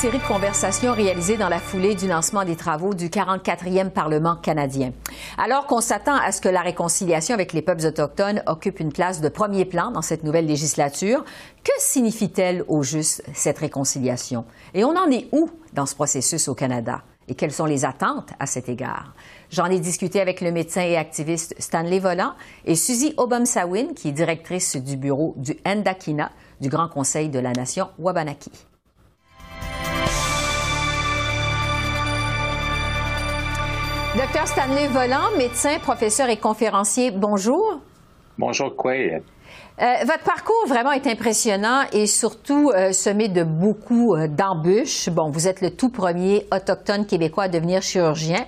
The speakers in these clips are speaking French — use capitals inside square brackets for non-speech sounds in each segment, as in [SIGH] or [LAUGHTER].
série de conversations réalisées dans la foulée du lancement des travaux du 44e Parlement canadien. Alors qu'on s'attend à ce que la réconciliation avec les peuples autochtones occupe une place de premier plan dans cette nouvelle législature, que signifie-t-elle au juste cette réconciliation? Et on en est où dans ce processus au Canada? Et quelles sont les attentes à cet égard? J'en ai discuté avec le médecin et activiste Stanley Volant et Suzy Obamsawin, qui est directrice du bureau du Endakina, du Grand Conseil de la Nation Wabanaki. Docteur Stanley Volant, médecin, professeur et conférencier, bonjour. Bonjour, quoi? Euh, votre parcours vraiment est impressionnant et surtout euh, semé de beaucoup euh, d'embûches. Bon, vous êtes le tout premier autochtone québécois à devenir chirurgien.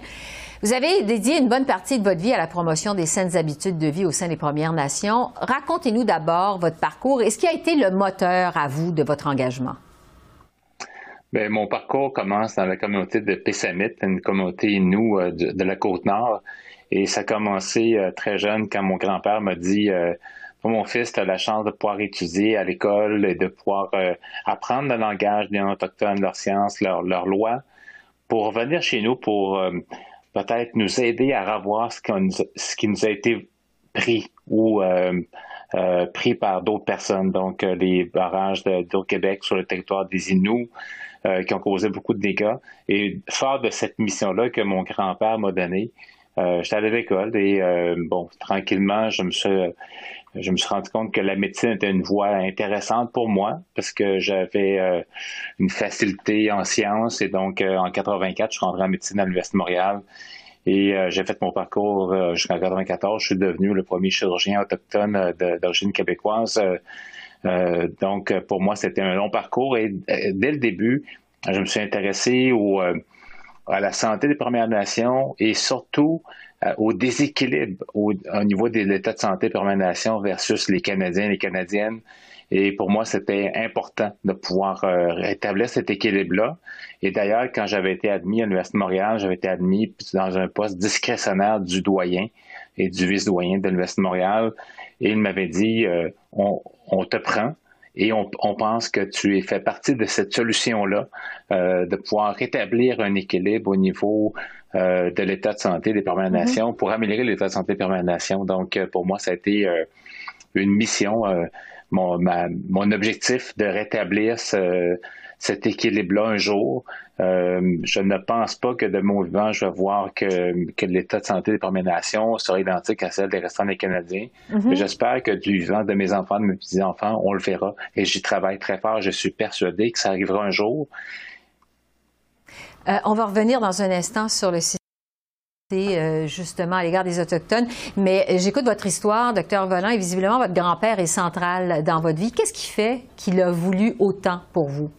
Vous avez dédié une bonne partie de votre vie à la promotion des saines habitudes de vie au sein des Premières Nations. Racontez-nous d'abord votre parcours et ce qui a été le moteur à vous de votre engagement. Bien, mon parcours commence dans la communauté de Pessamit, une communauté nous euh, de, la côte nord. Et ça a commencé euh, très jeune quand mon grand-père m'a dit euh, mon fils, tu as la chance de pouvoir étudier à l'école et de pouvoir apprendre le langage des autochtones, leurs sciences, leurs leur lois, pour revenir chez nous, pour peut-être nous aider à revoir ce, ce, qui nous a été pris ou pris par d'autres personnes. Donc, les barrages de, de Québec sur le territoire des Inuits, euh, qui ont causé beaucoup de dégâts. Et fort de cette mission-là que mon grand-père m'a donnée, euh, j'étais à l'école et euh, bon, tranquillement, je me suis je me suis rendu compte que la médecine était une voie intéressante pour moi parce que j'avais une facilité en sciences et donc en 84, je suis rentré en médecine à l'Université de Montréal et j'ai fait mon parcours jusqu'en 94. Je suis devenu le premier chirurgien autochtone d'origine québécoise euh, donc, pour moi, c'était un long parcours et euh, dès le début, je me suis intéressé au, euh, à la santé des Premières Nations et surtout au déséquilibre au, niveau de l'état de santé des Premières Nations versus les Canadiens et les Canadiennes. Et pour moi, c'était important de pouvoir rétablir cet équilibre-là. Et d'ailleurs, quand j'avais été admis à l'Université de Montréal, j'avais été admis dans un poste discrétionnaire du doyen et du vice-doyen de l'Université de Montréal. Et il m'avait dit, on, on te prend et on, pense que tu es fait partie de cette solution-là, euh, de pouvoir rétablir un équilibre au niveau euh, de l'état de santé des Premières mm-hmm. Nations pour améliorer l'état de santé des Premières Nations. Donc, euh, pour moi, ça a été une mission, mon, mon objectif de rétablir ce, cet équilibre-là un jour. Euh, je ne pense pas que de mon vivant, je vais voir que, l'état de santé des Premières Nations sera identique à celle des restants des Canadiens. Mhm. J'espère que du vivant de mes enfants, de mes petits-enfants, on le verra. Et j'y travaille très fort. Je suis persuadé que ça arrivera un jour. Euh, on va revenir dans un instant sur le système justement à l'égard des Autochtones. Mais j'écoute votre histoire, docteur Volant, et visiblement, votre grand-père est central dans votre vie. Qu'est-ce qui fait qu'il a voulu autant pour vous?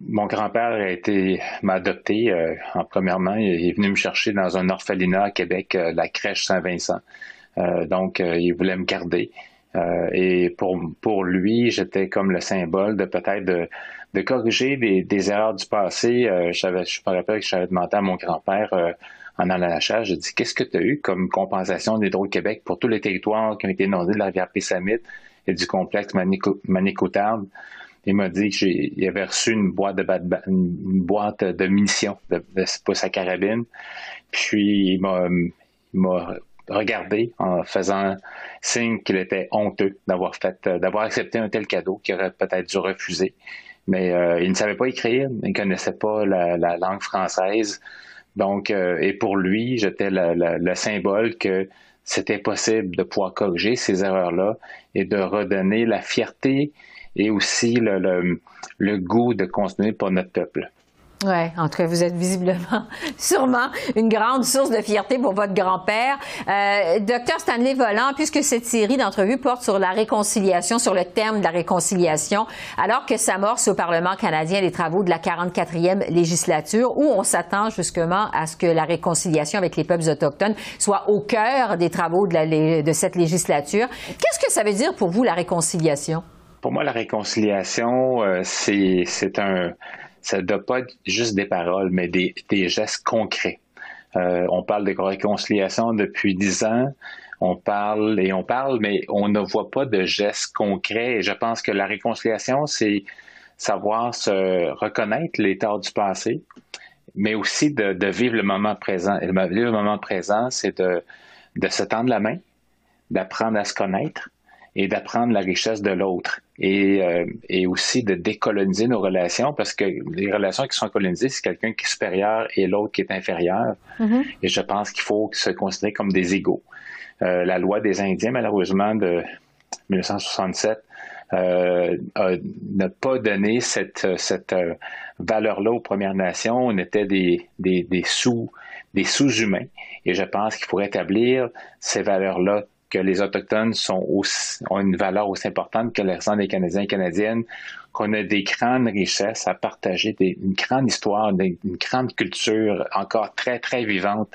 Mon grand-père a été m'a adopté euh, en premièrement. Il est venu me chercher dans un orphelinat à Québec, euh, la crèche Saint-Vincent. Euh, donc, il voulait me garder. et pour, pour lui, j'étais comme le symbole de peut-être de, corriger des, erreurs du passé. je me rappelle que j'avais demandé à mon grand-père en allant à la chasse, j'ai dit Qu'est-ce que tu as eu comme compensation d'Hydro-Québec pour tous les territoires qui ont été inondés de la rivière Pessamit et du complexe Manicoutarde? il m'a dit qu'il avait reçu une boîte de une boîte de munitions pour sa carabine. Puis il m'a regardé en faisant signe qu'il était honteux d'avoir accepté un tel cadeau qu'il aurait peut-être dû refuser. Mais euh, il ne savait pas écrire, il ne connaissait pas la, langue française. Donc, euh, et pour lui, j'étais le symbole que c'était possible de pouvoir corriger ces erreurs-là et de redonner la fierté et aussi le, le, le goût de continuer pour notre peuple. Oui, en tout cas, vous êtes visiblement, [LAUGHS] sûrement, une grande source de fierté pour votre grand-père. Euh, docteur Stanley Volant, puisque cette série d'entrevues porte sur la réconciliation, sur le thème de la réconciliation, alors que s'amorce au Parlement canadien les travaux de la 44e législature, où on s'attend justement à ce que la réconciliation avec les peuples autochtones soit au cœur des travaux de, cette législature. Qu'est-ce que ça veut dire pour vous, la réconciliation? Pour moi, la réconciliation, euh, c'est un, ça ne doit pas être juste des paroles, mais des, gestes concrets. Euh, on parle de réconciliation depuis dix ans. On parle et on parle, mais on ne voit pas de gestes concrets. Et je pense que la réconciliation, c'est savoir se reconnaître les torts du passé, mais aussi de, vivre le moment présent. Et vivre le moment présent, c'est de se tendre la main, d'apprendre à se connaître et d'apprendre la richesse de l'autre. Et, euh, et aussi de décoloniser nos relations, parce que les relations qui sont colonisées, c'est quelqu'un qui est supérieur et l'autre qui est inférieur. Mm-hmm. Et je pense qu'il faut se considérer comme des égaux. Euh, la loi des Indiens, malheureusement, de 1967, euh, n'a pas donné cette, cette euh, valeur-là aux Premières Nations. On était des, des, des sous des sous-humains. Et je pense qu'il faut rétablir ces valeurs-là, que les Autochtones sont ont une valeur aussi importante que les des Canadiens et Canadiennes, qu'on a des grandes richesses à partager, une grande histoire, une grande culture encore très, très vivante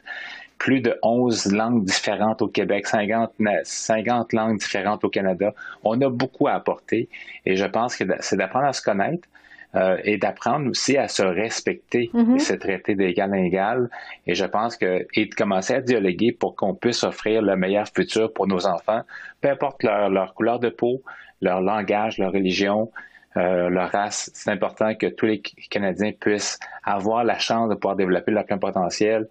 plus de 11 langues différentes au Québec, 50, 50 langues différentes au Canada. On a beaucoup à apporter et je pense que c'est d'apprendre à se connaître, euh, et d'apprendre aussi à se respecter mm-hmm. et se traiter d'égal à égal. Et je pense que et de commencer à dialoguer pour qu'on puisse offrir le meilleur futur pour nos enfants, peu importe leur, leur couleur de peau, leur langage, leur religion, euh, leur race. C'est important que tous les Canadiens puissent avoir la chance de pouvoir développer leur plein potentiel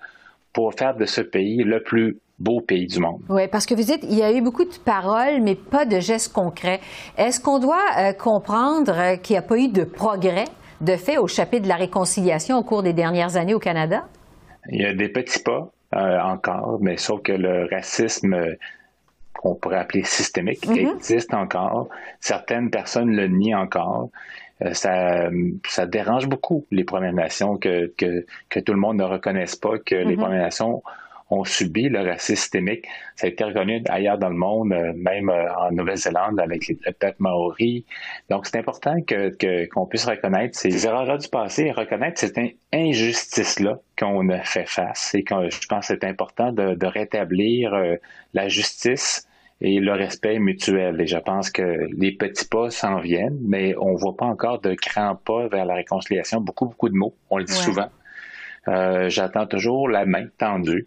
pour faire de ce pays le plus beau pays du monde. Oui, parce que vous dites, il y a eu beaucoup de paroles, mais pas de gestes concrets. Est-ce qu'on doit euh, comprendre euh, qu'il n'y a pas eu de progrès de fait au chapitre de la réconciliation au cours des dernières années au Canada? Il y a des petits pas euh, encore, mais sauf que le racisme qu'on pourrait appeler systémique mm-hmm. existe encore. Certaines personnes le nient encore. ça, ça dérange beaucoup les Premières Nations que, que, que tout le monde ne reconnaisse pas que les mm-hmm. Premières Nations ont subi le racisme systémique. Ça a été reconnu ailleurs dans le monde, euh, même euh, en Nouvelle-Zélande avec le peuple maori. Donc, c'est important que, qu'on puisse reconnaître ces erreurs du passé et reconnaître cette injustice-là qu'on a fait face. Et je pense que c'est important de, rétablir euh, la justice et le respect mutuel. Et je pense que les petits pas s'en viennent, mais on voit pas encore de grands pas vers la réconciliation. Beaucoup, beaucoup de mots. On le dit souvent. Euh, j'attends toujours la main tendue.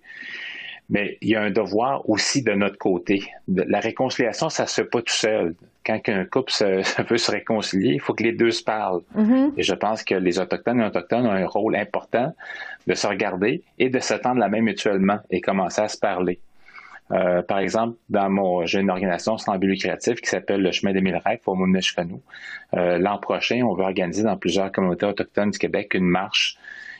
Mais il y a un devoir aussi de notre côté. La réconciliation, ça se fait pas tout seul. Quand un couple [LAUGHS] se, veut se réconcilier, il faut que les deux se parlent. Mm-hmm. Et je pense que les Autochtones et les Autochtones ont un rôle important de se regarder et de s'attendre la main mutuellement et commencer à se parler. Euh, par exemple, dans mon, j'ai une organisation sans but lucratif qui s'appelle le Chemin des Mille Rêves au euh, L'an prochain, on va organiser dans plusieurs communautés autochtones du Québec une marche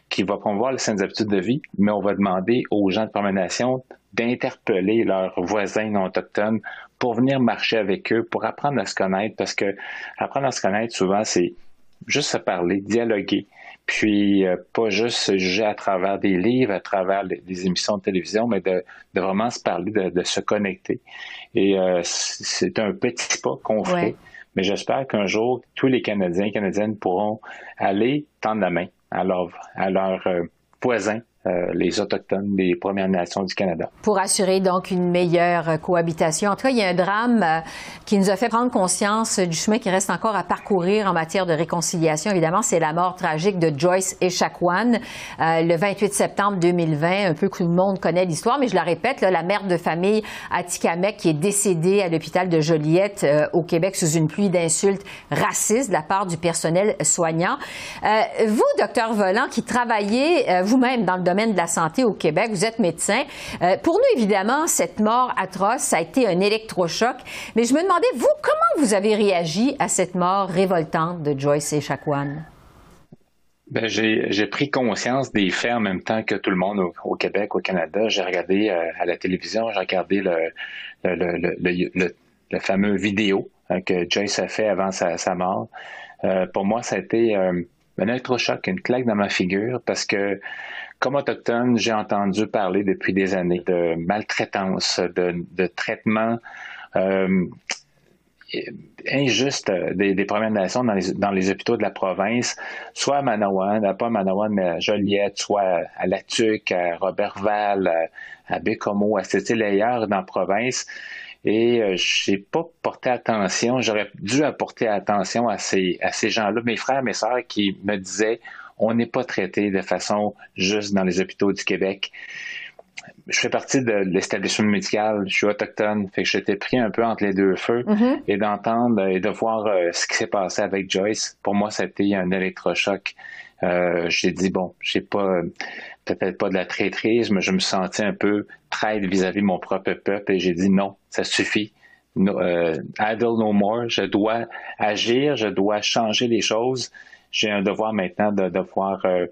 qui va promouvoir les saines habitudes de vie, mais on va demander aux gens de promenation d'interpeller leurs voisins non autochtones pour venir marcher avec eux, pour apprendre à se connaître, parce que apprendre à se connaître, souvent, c'est juste se parler, dialoguer, puis euh, pas juste se juger à travers des livres, à travers des émissions de télévision, mais de, vraiment se parler, de, se connecter. Et euh, c'est un petit pas qu'on fait, mais j'espère qu'un jour, tous les Canadiens et Canadiennes pourront aller tendre la main à leur, à leur euh, voisins les Autochtones des Premières Nations du Canada. Pour assurer donc une meilleure cohabitation. En tout cas, il y a un drame euh, qui nous a fait prendre conscience du chemin qui reste encore à parcourir en matière de réconciliation. Évidemment, c'est la mort tragique de Joyce Echaquan euh, le 28 septembre 2020. Un peu tout le monde connaît l'histoire, mais je la répète, là, la mère de famille à Tikamek qui est décédée à l'hôpital de Joliette au Québec sous une pluie d'insultes racistes de la part du personnel soignant. vous, docteur Volant, qui travaillez vous-même dans le domaine de la santé au Québec. Vous êtes médecin. Euh, pour nous, évidemment, cette mort atroce, ça a été un électrochoc. Mais je me demandais, vous, comment vous avez réagi à cette mort révoltante de Joyce et Ben, j'ai pris conscience des faits en même temps que tout le monde au, Québec, au Canada. J'ai regardé euh, à la télévision, j'ai regardé le, le, le, fameux vidéo hein, que Joyce a fait avant sa, mort. Euh, pour moi, ça a été un électrochoc, une claque dans ma figure parce que comme autochtone, j'ai entendu parler depuis des années de maltraitance, de, traitement euh, injuste des, Premières Nations dans les, hôpitaux de la province, soit à Manawan, pas à Manawan, mais à Joliette, soit à La Tuque, à Robertval, à, à Bécomo, à cette ailleurs dans la province. Et euh, j'ai pas porté attention, j'aurais dû apporter attention à ces, à ces gens-là, mes frères, mes sœurs qui me disaient on n'est pas traité de façon juste dans les hôpitaux du Québec. je fais partie de l'établissement médical, je suis autochtone, fait que j'étais pris un peu entre les deux feux mm-hmm. et d'entendre et de voir euh, ce qui s'est passé avec Joyce. Pour moi, ça a été un électrochoc. Euh, j'ai dit bon, j'ai pas peut-être pas de la traîtrise, mais je me sentais un peu traître vis-à-vis de mon propre peuple et j'ai dit non, ça suffit. No, euh, idle no more. Je dois agir, je dois changer les choses. J'ai un devoir maintenant de devoir euh,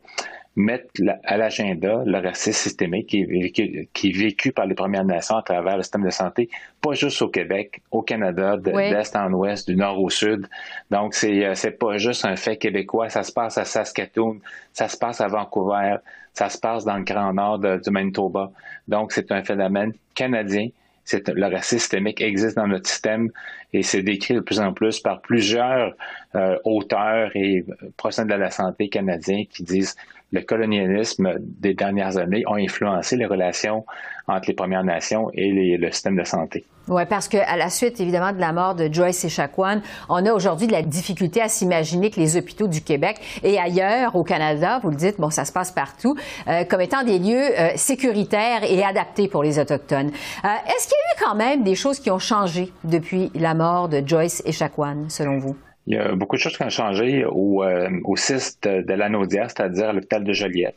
mettre à l'agenda le racisme systémique qui est, vécu, par les Premières Nations à travers le système de santé, pas juste au Québec, au Canada, de l'Est en Ouest, du Nord au Sud. Donc, c'est euh, c'est pas juste un fait québécois. Ça se passe à Saskatoon, ça se passe à Vancouver, ça se passe dans le Grand Nord du Manitoba. Donc, c'est un phénomène canadien le racisme systémique existe dans notre système et c'est décrit de plus en plus par plusieurs euh, auteurs et professionnels de la santé canadiens qui disent le colonialisme des dernières années ont influencé les relations entre les Premières Nations et le système de santé. Oui, parce qu'à la suite, évidemment, de la mort de Joyce Echaquan, on a aujourd'hui de la difficulté à s'imaginer que les hôpitaux du Québec et ailleurs au Canada, vous le dites, bon, ça se passe partout, euh, comme étant des lieux euh, sécuritaires et adaptés pour les Autochtones. Euh, est-ce qu'il y a eu quand même des choses qui ont changé depuis la mort de Joyce Echaquan, selon vous? Il y a beaucoup de choses qui ont changé au, au CIS de, de c'est-à-dire à l'hôpital de Joliette,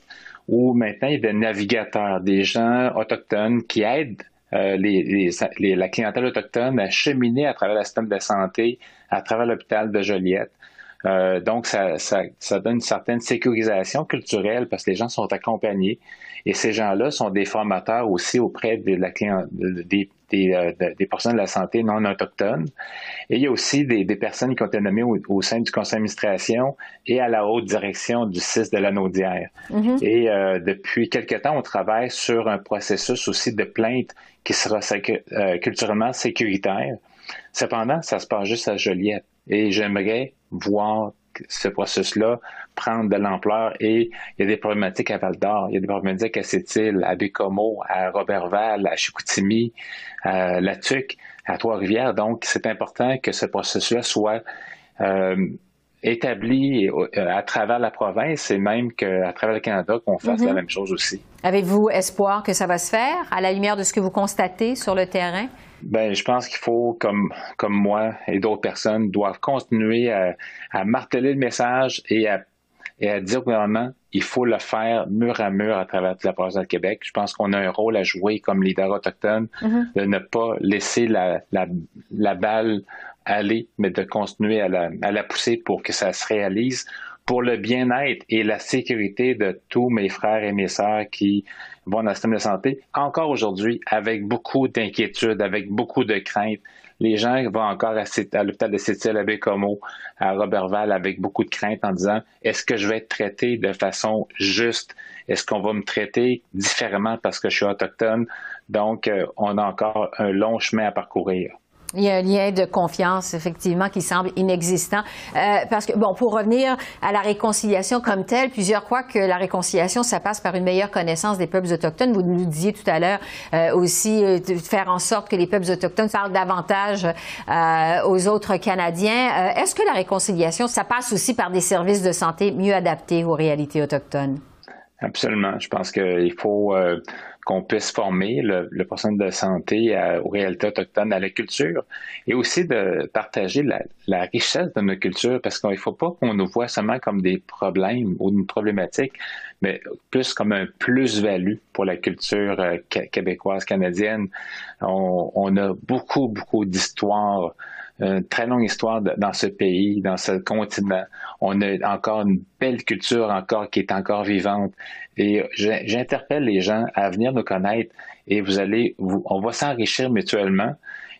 où maintenant il y a des navigateurs, des gens autochtones qui aident euh, les, la clientèle autochtone a cheminé à travers le système de santé, à travers l'hôpital de Joliette. Euh, donc, ça, ça, ça, donne une certaine sécurisation culturelle parce que les gens sont accompagnés. Et ces gens-là sont des formateurs aussi auprès de la des, des, euh, des, personnes de la santé non autochtones. Et il y a aussi des, des personnes qui ont été nommées au, sein du conseil d'administration et à la haute direction du CIS de la Naudière. Mm-hmm. Et euh, depuis quelque temps, on travaille sur un processus aussi de plainte qui sera euh, culturellement sécuritaire. Cependant, ça se passe juste à Joliette. Et j'aimerais voir ce processus-là prendre de l'ampleur et il y a des problématiques à Val d'Or, il y a des problématiques à Sept-Îles, à Bécomo, à Robertval, à Chicoutimi, à La Tuque, à Trois-Rivières. Donc, c'est important que ce processus-là soit euh, établi euh, à travers la province et même qu'à travers le Canada qu'on fasse la mhm. même chose aussi. Avez-vous espoir que ça va se faire à la lumière de ce que vous constatez sur le terrain? Ben, je pense qu'il faut, comme, comme moi et d'autres personnes, doivent continuer à, marteler le message et à, et à dire au gouvernement, il faut le faire mur à mur à travers toute la province de Québec. Je pense qu'on a un rôle à jouer comme leader autochtone mhm. de ne pas laisser la, la, la balle aller, mais de continuer à la, à la pousser pour que ça se réalise pour le bien-être et la sécurité de tous mes frères et mes sœurs qui vont dans le système de santé, encore aujourd'hui, avec beaucoup d'inquiétude, avec beaucoup de crainte. Les gens vont encore à, l'hôpital de Cécile à Bécomo, à Robertval, avec beaucoup de crainte en disant est-ce que je vais être traité de façon juste? Est-ce qu'on va me traiter différemment parce que je suis autochtone? Donc, euh, on a encore un long chemin à parcourir. Il y a un lien de confiance, effectivement, qui semble inexistant. Euh, parce que, bon, pour revenir à la réconciliation comme telle, plusieurs croient que la réconciliation, ça passe par une meilleure connaissance des peuples autochtones. Vous nous disiez tout à l'heure euh, aussi euh, de faire en sorte que les peuples autochtones parlent davantage aux autres Canadiens. Est-ce que la réconciliation, ça passe aussi par des services de santé mieux adaptés aux réalités autochtones? Absolument. Je pense qu'il faut qu'on puisse former le, le personnel de santé aux réalités autochtones, à la culture, et aussi de partager la, la richesse de nos cultures, parce qu'il ne faut pas qu'on nous voit seulement comme des problèmes ou une problématique, mais plus comme un plus-value pour la culture euh, québécoise, canadienne. On, on a beaucoup, beaucoup d'histoires une très longue histoire dans ce pays, dans ce continent. On a encore une belle culture encore qui est encore vivante. Et j'interpelle les gens à venir nous connaître et vous allez, on va s'enrichir mutuellement.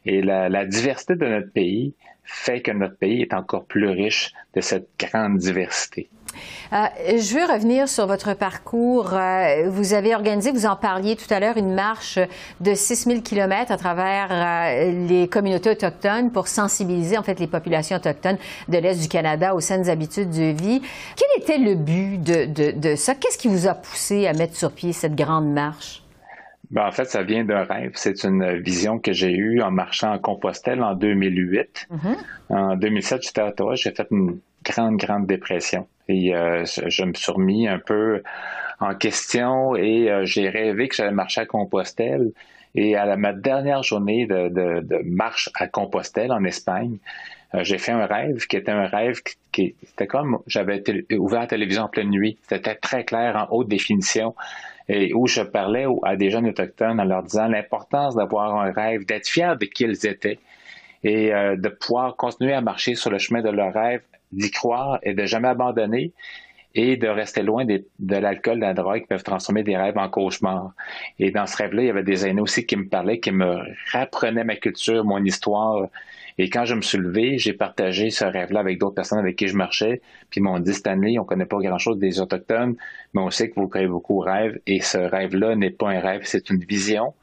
Et la, la diversité de notre pays fait que notre pays est encore plus riche de cette grande diversité. Euh, je veux revenir sur votre parcours. Euh, vous avez organisé, vous en parliez tout à l'heure, une marche de 6000 kilomètres à travers euh, les communautés autochtones pour sensibiliser en fait les populations autochtones de l'Est du Canada aux saines habitudes de vie. Quel était le but de, de, de ça? Qu'est-ce qui vous a poussé à mettre sur pied cette grande marche? Ben, en fait, ça vient d'un rêve. C'est une vision que j'ai eue en marchant en Compostelle en 2008. Mm-hmm. En 2007, j'étais à Ottawa. J'ai fait une grande, grande dépression. Et euh, je me suis remis un peu en question et j'ai rêvé que j'allais marcher à Compostelle. Et à ma dernière journée de, marche à Compostelle en Espagne, j'ai fait un rêve qui était un rêve qui, était comme j'avais ouvert la télévision en pleine nuit. C'était très clair en haute définition et où je parlais à des jeunes autochtones en leur disant l'importance d'avoir un rêve, d'être fiers de qui ils étaient et euh, de pouvoir continuer à marcher sur le chemin de leur rêve, d'y croire et de jamais abandonner et de rester loin de l'alcool, de la drogue qui peuvent transformer des rêves en cauchemars. Et dans ce rêve-là, il y avait des aînés aussi qui me parlaient, qui me rapprenaient ma culture, mon histoire. Et quand je me suis levé, j'ai partagé ce rêve-là avec d'autres personnes avec qui je marchais. Puis ils m'ont dit, Stanley, on connaît pas grand-chose des Autochtones, mais on sait que vous créez beaucoup de rêves. Et ce rêve-là n'est pas un rêve, c'est une vision.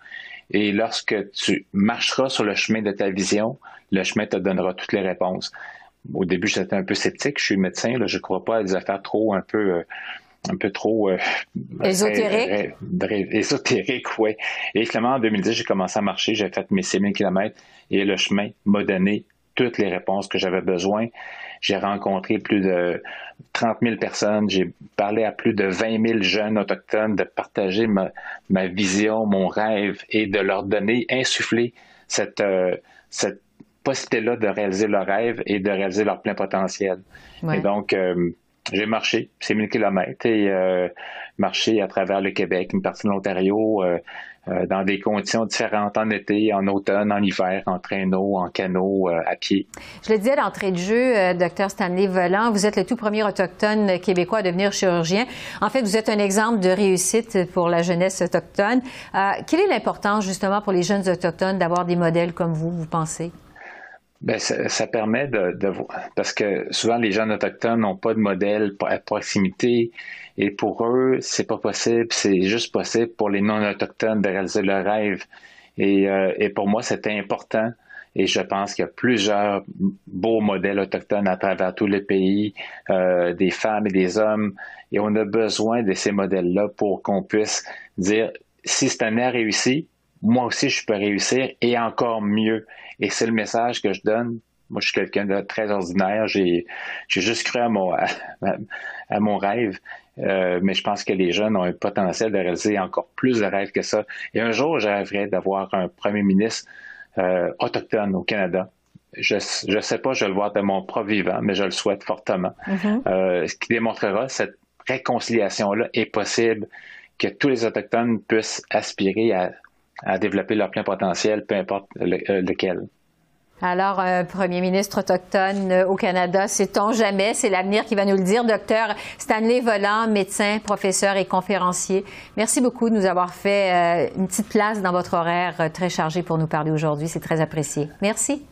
Et lorsque tu marcheras sur le chemin de ta vision, le chemin te donnera toutes les réponses. Au début, j'étais un peu sceptique. Je suis médecin, là, je ne crois pas à des affaires trop un peu euh, un peu trop euh, [LAUGHS] ésotérique. ésotérique, oui. Et finalement, en 2010, j'ai commencé à marcher, j'ai fait mes 6000 km et le chemin m'a donné toutes les réponses que j'avais besoin. J'ai rencontré plus de 30 000 personnes, j'ai parlé à plus de 20 000 jeunes autochtones de partager ma, ma vision, mon rêve et de leur donner, insuffler cette, euh, cette possibilité-là de réaliser leur rêve et de réaliser leur plein potentiel. Et donc, euh, j'ai marché, c'est 1000 km et euh, marché à travers le Québec, une partie de l'Ontario, euh, euh, dans des conditions différentes en été, en automne, en hiver, en traîneau, en canot, à pied. Je le disais d'entrée de jeu, docteur Stanley Volant, vous êtes le tout premier autochtone québécois à devenir chirurgien. En fait, vous êtes un exemple de réussite pour la jeunesse autochtone. quelle est l'importance justement pour les jeunes autochtones d'avoir des modèles comme vous, vous pensez? Ben, ça, ça, permet de, de, parce que souvent les jeunes autochtones n'ont pas de modèle à proximité et pour eux c'est pas possible, c'est juste possible pour les non autochtones de réaliser leur rêve. Et, euh, et pour moi c'était important et je pense qu'il y a plusieurs beaux modèles autochtones à travers tous les pays, euh, des femmes et des hommes et on a besoin de ces modèles-là pour qu'on puisse dire si cette année a réussi, moi aussi je peux réussir et encore mieux. Et c'est le message que je donne. Moi, je suis quelqu'un de très ordinaire. J'ai, j'ai juste cru à mon, à, mon rêve. Euh, mais je pense que les jeunes ont un potentiel de réaliser encore plus de rêves que ça. Et un jour, j'arriverai d'avoir un premier ministre euh, autochtone au Canada. Je ne sais pas, je vais le voir de mon propre vivant, mais je le souhaite fortement. Mm-hmm. euh, ce qui démontrera cette réconciliation-là est possible, que tous les Autochtones puissent aspirer à à développer leur plein potentiel, peu importe euh, lequel. Alors, un premier ministre autochtone euh, au Canada, sait-on jamais? C'est l'avenir qui va nous le dire. Docteur Stanley Volant, médecin, professeur et conférencier, merci beaucoup de nous avoir fait euh, une petite place dans votre horaire très chargé pour nous parler aujourd'hui. C'est très apprécié. Merci.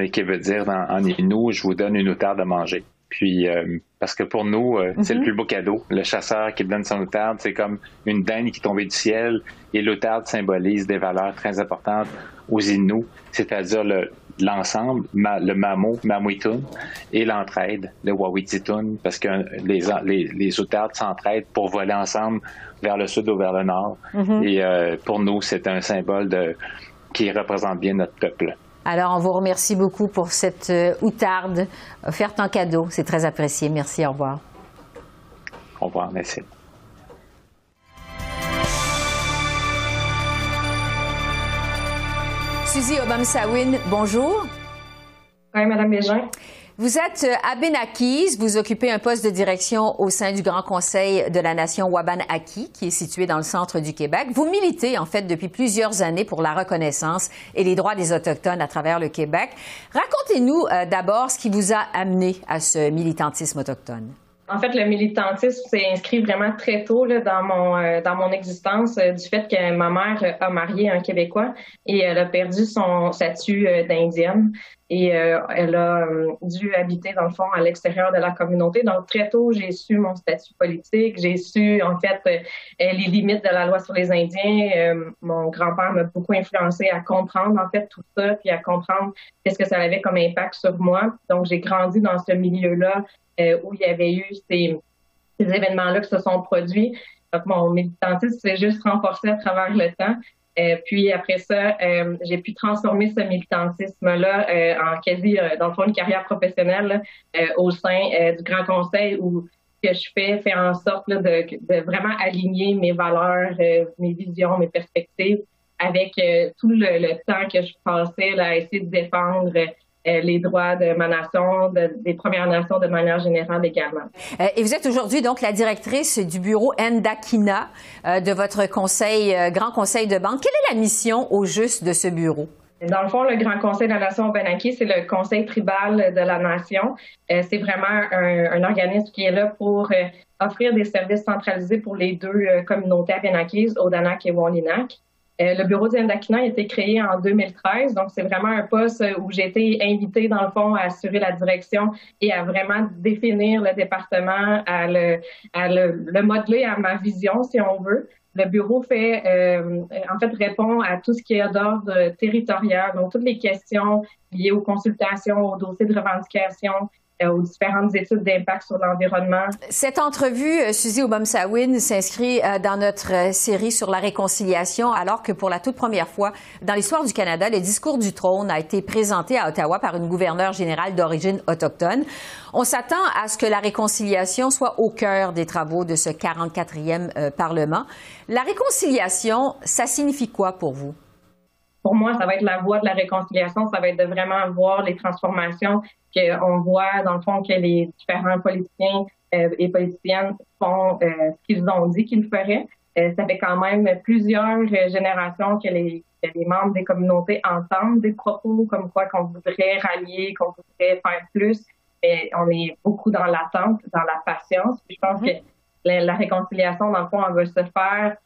et qui veut dire en Inou, je vous donne une outarde à manger. Puis, euh, parce que pour nous, euh, c'est le mhm. plus beau cadeau. Le chasseur qui donne son outarde, c'est comme une daigne qui tombait du ciel. Et l'outarde symbolise des valeurs très importantes aux Inuits, c'est-à-dire l'ensemble, le mamo, mamuitun, et l'entraide, le wawititun, parce que les, les, les outardes s'entraident pour voler ensemble vers le sud ou vers le nord. Mhm. Et euh, pour nous, c'est un symbole de, qui représente bien notre peuple. Alors, on vous remercie beaucoup pour cette euh, outarde offerte en cadeau. C'est très apprécié. Merci. Au revoir. Au revoir. Merci. Suzy Obama-Sawin, bonjour. Oui, Madame Bégin. Vous êtes euh, à Benakis, vous occupez un poste de direction au sein du Grand Conseil de la Nation Waban-Aki, qui est situé dans le centre du Québec. Vous militez, en fait, depuis plusieurs années pour la reconnaissance et les droits des Autochtones à travers le Québec. Racontez-nous euh, d'abord ce qui vous a amené à ce militantisme autochtone. En fait, le militantisme s'est inscrit vraiment très tôt dans mon euh, dans mon existence du fait que ma mère a marié un Québécois et elle a perdu son statut d'indienne et elle a dû habiter dans le fond à l'extérieur de la communauté. Donc très tôt, j'ai su mon statut politique, j'ai su en fait les limites de la loi sur les Indiens. mon grand-père m'a beaucoup influencé à comprendre en fait tout ça puis à comprendre qu'est-ce que ça avait comme impact sur moi. Donc j'ai grandi dans ce milieu-là euh, où il y avait eu ces, événements-là qui se sont produits. Donc, mon militantisme s'est juste renforcé à travers le temps. Euh, puis après ça, euh, j'ai pu transformer ce militantisme-là en quasi, dans le fond, une carrière professionnelle au sein du Grand Conseil où que je fais fait en sorte de, de, vraiment aligner mes valeurs, mes visions, mes perspectives avec tout le, temps que je passais là, à essayer de défendre euh, les droits de ma nation, des Premières Nations de manière générale également. Euh, et vous êtes aujourd'hui donc la directrice du bureau Ndakina euh, de votre conseil, Grand Conseil de banque. Quelle est la mission au juste de ce bureau? Dans le fond, le Grand Conseil de la Nation Benaki, c'est le conseil tribal de la nation. c'est vraiment un, organisme qui est là pour offrir des services centralisés pour les deux communautés Benakis, Odanak et Wolinak. Euh, le bureau d'Indakina a été créé en 2013, donc c'est vraiment un poste où j'ai été invitée, dans le fond, à assurer la direction et à vraiment définir le département, à le, à le, modeler à ma vision, si on veut. Le bureau fait, euh, en fait, répond à tout ce qui est d'ordre territorial, donc toutes les questions liées aux consultations, aux dossiers de revendication, aux différentes études d'impact sur l'environnement. Cette entrevue, euh, Suzy Obamsawin, s'inscrit euh, dans notre série sur la réconciliation, alors que pour la toute première fois dans l'histoire du Canada, le discours du trône a été présenté à Ottawa par une gouverneure générale d'origine autochtone. On s'attend à ce que la réconciliation soit au cœur des travaux de ce 44e Parlement. La réconciliation, ça signifie quoi pour vous? Pour moi, ça va être la voie de la réconciliation, ça va être de vraiment voir les transformations qu'on voit, dans le fond, que les différents politiciens euh, et politiciennes font euh, ce qu'ils ont dit qu'ils feraient. Euh, ça fait quand même plusieurs générations que les, les, membres des communautés entendent des propos comme quoi qu'on voudrait rallier, qu'on voudrait faire plus. Et on est beaucoup dans l'attente, dans la patience. je pense mm-hmm. que la, la, réconciliation, dans le fond, elle va se faire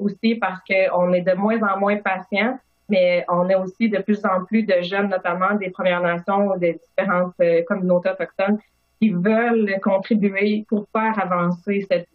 aussi parce qu'on est de moins en moins patient mais on a aussi de plus en plus de jeunes, notamment des Premières Nations ou des différentes euh, communautés autochtones, qui veulent contribuer pour faire avancer cette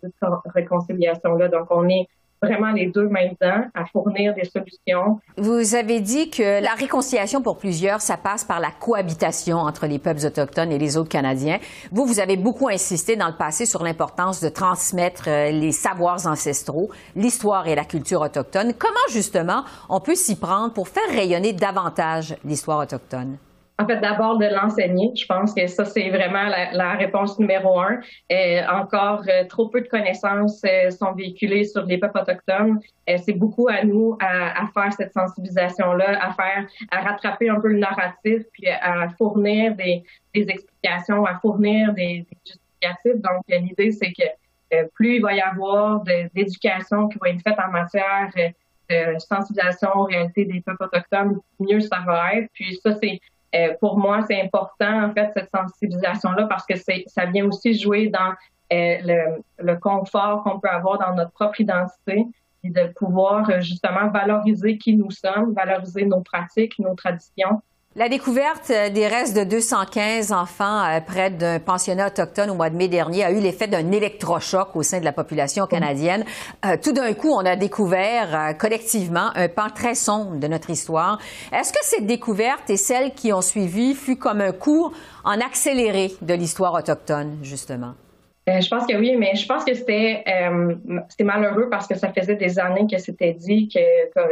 réconciliation-là. Donc, on est vraiment les deux maintenant à fournir des solutions. Vous avez dit que la réconciliation pour plusieurs, ça passe par la cohabitation entre les peuples autochtones et les autres Canadiens. Vous, vous avez beaucoup insisté dans le passé sur l'importance de transmettre euh, les savoirs ancestraux, l'histoire et la culture autochtone. Comment justement on peut s'y prendre pour faire rayonner davantage l'histoire autochtone? En fait, d'abord de l'enseigner. Je pense que ça, c'est vraiment la, réponse numéro un. Euh, encore euh, trop peu de connaissances euh, sont véhiculées sur les peuples autochtones. c'est beaucoup à nous à, faire cette sensibilisation-là, à faire, à rattraper un peu le narratif, puis à fournir des, explications, à fournir des, justificatifs. Donc, l'idée, c'est que plus il va y avoir d'éducation qui va être faite en matière de sensibilisation aux réalités des peuples autochtones, mieux ça va être. Puis ça, c'est euh, pour moi, c'est important, en fait, cette sensibilisation-là parce que ça vient aussi jouer dans euh, le, le, confort qu'on peut avoir dans notre propre identité et de pouvoir euh, justement valoriser qui nous sommes, valoriser nos pratiques, nos traditions la découverte euh, des restes de 215 enfants euh, près d'un pensionnat autochtone au mois de mai dernier a eu l'effet d'un électrochoc au sein de la population canadienne. Euh, tout d'un coup, on a découvert collectivement un pan très sombre de notre histoire. Est-ce que cette découverte et celles qui ont suivi fut comme un cours en accéléré de l'histoire autochtone, justement? Euh, je pense que oui, mais je pense que c'était euh, malheureux parce que ça faisait des années que c'était dit que,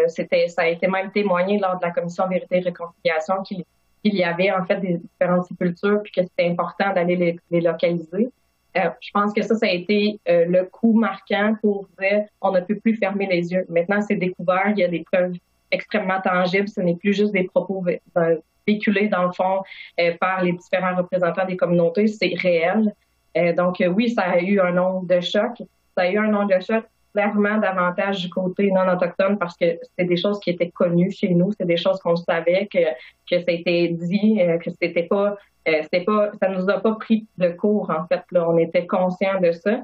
c'était ça a été même témoigné lors de la commission vérité et réconciliation qu'il y avait en fait des différentes sépultures puis que c'était important d'aller les, localiser. Euh, je pense que ça, ça a été le coup marquant pour dire on ne peut plus fermer les yeux. Maintenant, c'est découvert, il y a des preuves extrêmement tangibles. Ce n'est plus juste des propos véhiculés dans le fond par les différents représentants des communautés, c'est réel. Euh, donc, euh, oui, ça a eu un nombre de chocs. Ça a eu un nombre de chocs clairement davantage du côté non autochtone parce que c'était des choses qui étaient connues chez nous, c'est des choses qu'on savait que que c'était dit, euh, que c'était pas, c'était pas, ça nous a pas pris de cours en fait. On était conscient de ça.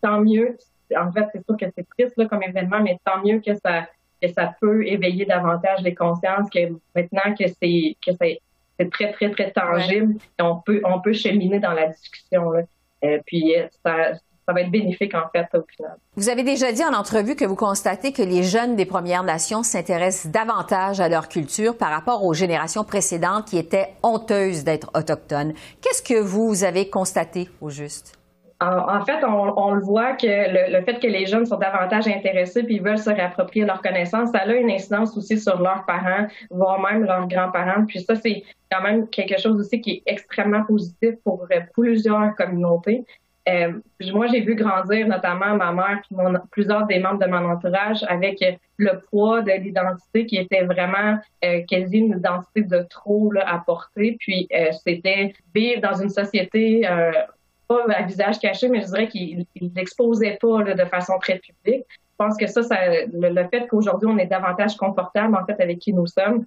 tant mieux. En fait, c'est sûr que c'est triste comme événement, mais tant mieux que ça que ça peut éveiller davantage les consciences que maintenant que c'est que c'est c'est très, très, très tangible. Et on peut, on peut cheminer dans la discussion. Là. Euh, puis ça, ça va être bénéfique en fait au final. Vous avez déjà dit en entrevue que vous constatez que les jeunes des Premières Nations s'intéressent davantage à leur culture par rapport aux générations précédentes qui étaient honteuses d'être autochtones. Qu'est-ce que vous avez constaté au juste? En, fait, on, le voit que le, fait que les jeunes sont davantage intéressés puis veulent se réapproprier leurs connaissances, ça a une incidence aussi sur leurs parents, voire même leurs grands-parents. Puis ça, c'est quand même quelque chose aussi qui est extrêmement positif pour plusieurs communautés. euh, moi, j'ai vu grandir notamment ma mère puis plusieurs des membres de mon entourage avec le poids de l'identité qui était vraiment euh, quasi une identité de trop là, à porter. Puis euh, c'était vivre dans une société pas à visage caché, mais je dirais qu'il l'exposait pas là, de façon très publique. Je pense que ça, ça le, fait qu'aujourd'hui on est davantage confortable en fait avec qui nous sommes,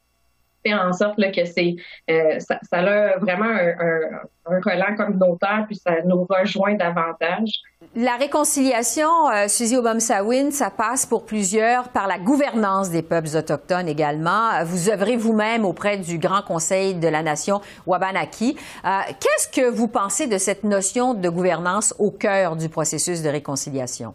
fait en sorte là, que c'est euh, ça, ça, a vraiment un, un, un relent communautaire, puis ça nous rejoint davantage. La réconciliation, euh, Suzy Obama-Sawin, ça passe pour plusieurs par la gouvernance des peuples autochtones également. Vous œuvrez vous-même auprès du Grand Conseil de la Nation Wabanaki. Euh, Qu'est-ce que vous pensez de cette notion de gouvernance au cœur du processus de réconciliation?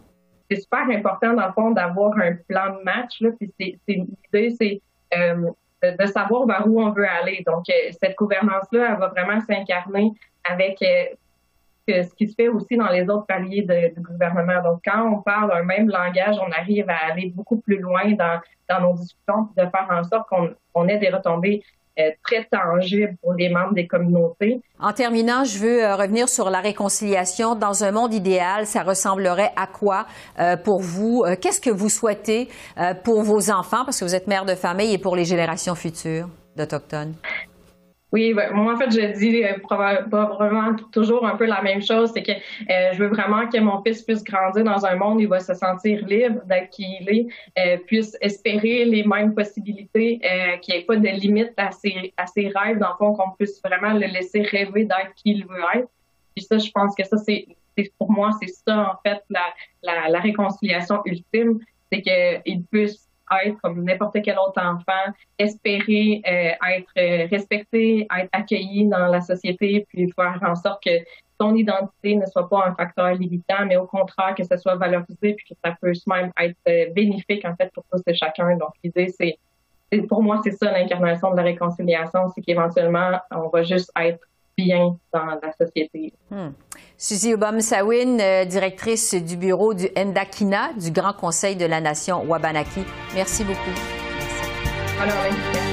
C'est super important, dans le fond, d'avoir un plan de match. Là, puis c'est, l'idée, c'est euh, de, savoir vers où on veut aller. Donc, euh, cette gouvernance-là, elle va vraiment s'incarner avec euh, ce qui se fait aussi dans les autres paliers de, gouvernement. Donc, quand on parle un même langage, on arrive à aller beaucoup plus loin dans, nos discussions, de faire en sorte qu'on ait des retombées très tangible pour les membres des communautés. En terminant, je veux euh, revenir sur la réconciliation. Dans un monde idéal, ça ressemblerait à quoi euh, pour vous? Qu'est-ce que vous souhaitez pour vos enfants, parce que vous êtes mère de famille, et pour les générations futures d'Autochtones? Oui, ben, moi, en fait, je dis euh, probablement toujours un peu la même chose, c'est que euh, je veux vraiment que mon fils puisse grandir dans un monde où il va se sentir libre d'être qui il est, euh, puisse espérer les mêmes possibilités, euh, qu'il n'y ait pas de limite à ses, à ses rêves, dans le fond, qu'on puisse vraiment le laisser rêver d'être qui il veut être. Puis ça, je pense que ça, c'est pour moi, c'est ça, en fait, la, la, la réconciliation ultime, c'est qu'il puisse être comme n'importe quel autre enfant, espérer euh, être euh, respecté, être accueilli dans la société, puis faire en sorte que son identité ne soit pas un facteur limitant, mais au contraire que ça soit valorisé, puis que ça puisse même être euh, bénéfique en fait pour tous et chacun. Donc l'idée c'est, pour moi c'est ça l'incarnation de la réconciliation, c'est qu'éventuellement on va juste être bien dans la société. Hmm. Suzy Obama-Sawin, euh, directrice du bureau du Ndakina, du Grand Conseil de la Nation Wabanaki. Merci beaucoup. Merci.